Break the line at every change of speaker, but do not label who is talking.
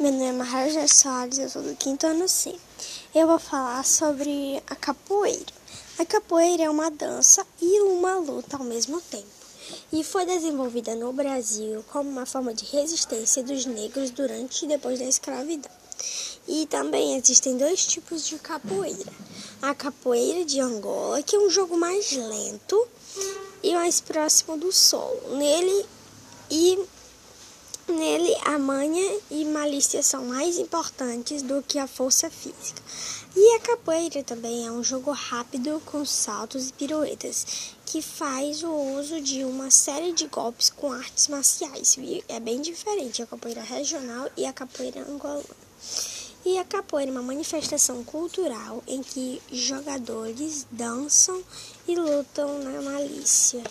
Meu nome é Maria Soares, eu sou do quinto ano C. Eu vou falar sobre a capoeira. A capoeira é uma dança e uma luta ao mesmo tempo. E foi desenvolvida no Brasil como uma forma de resistência dos negros durante e depois da escravidão. E também existem dois tipos de capoeira. A capoeira de Angola, que é um jogo mais lento e mais próximo do solo. Nele e Nele, a manha e malícia são mais importantes do que a força física. E a capoeira também é um jogo rápido com saltos e piruetas, que faz o uso de uma série de golpes com artes marciais. E é bem diferente a capoeira regional e a capoeira angolana. E a capoeira é uma manifestação cultural em que jogadores dançam e lutam na malícia.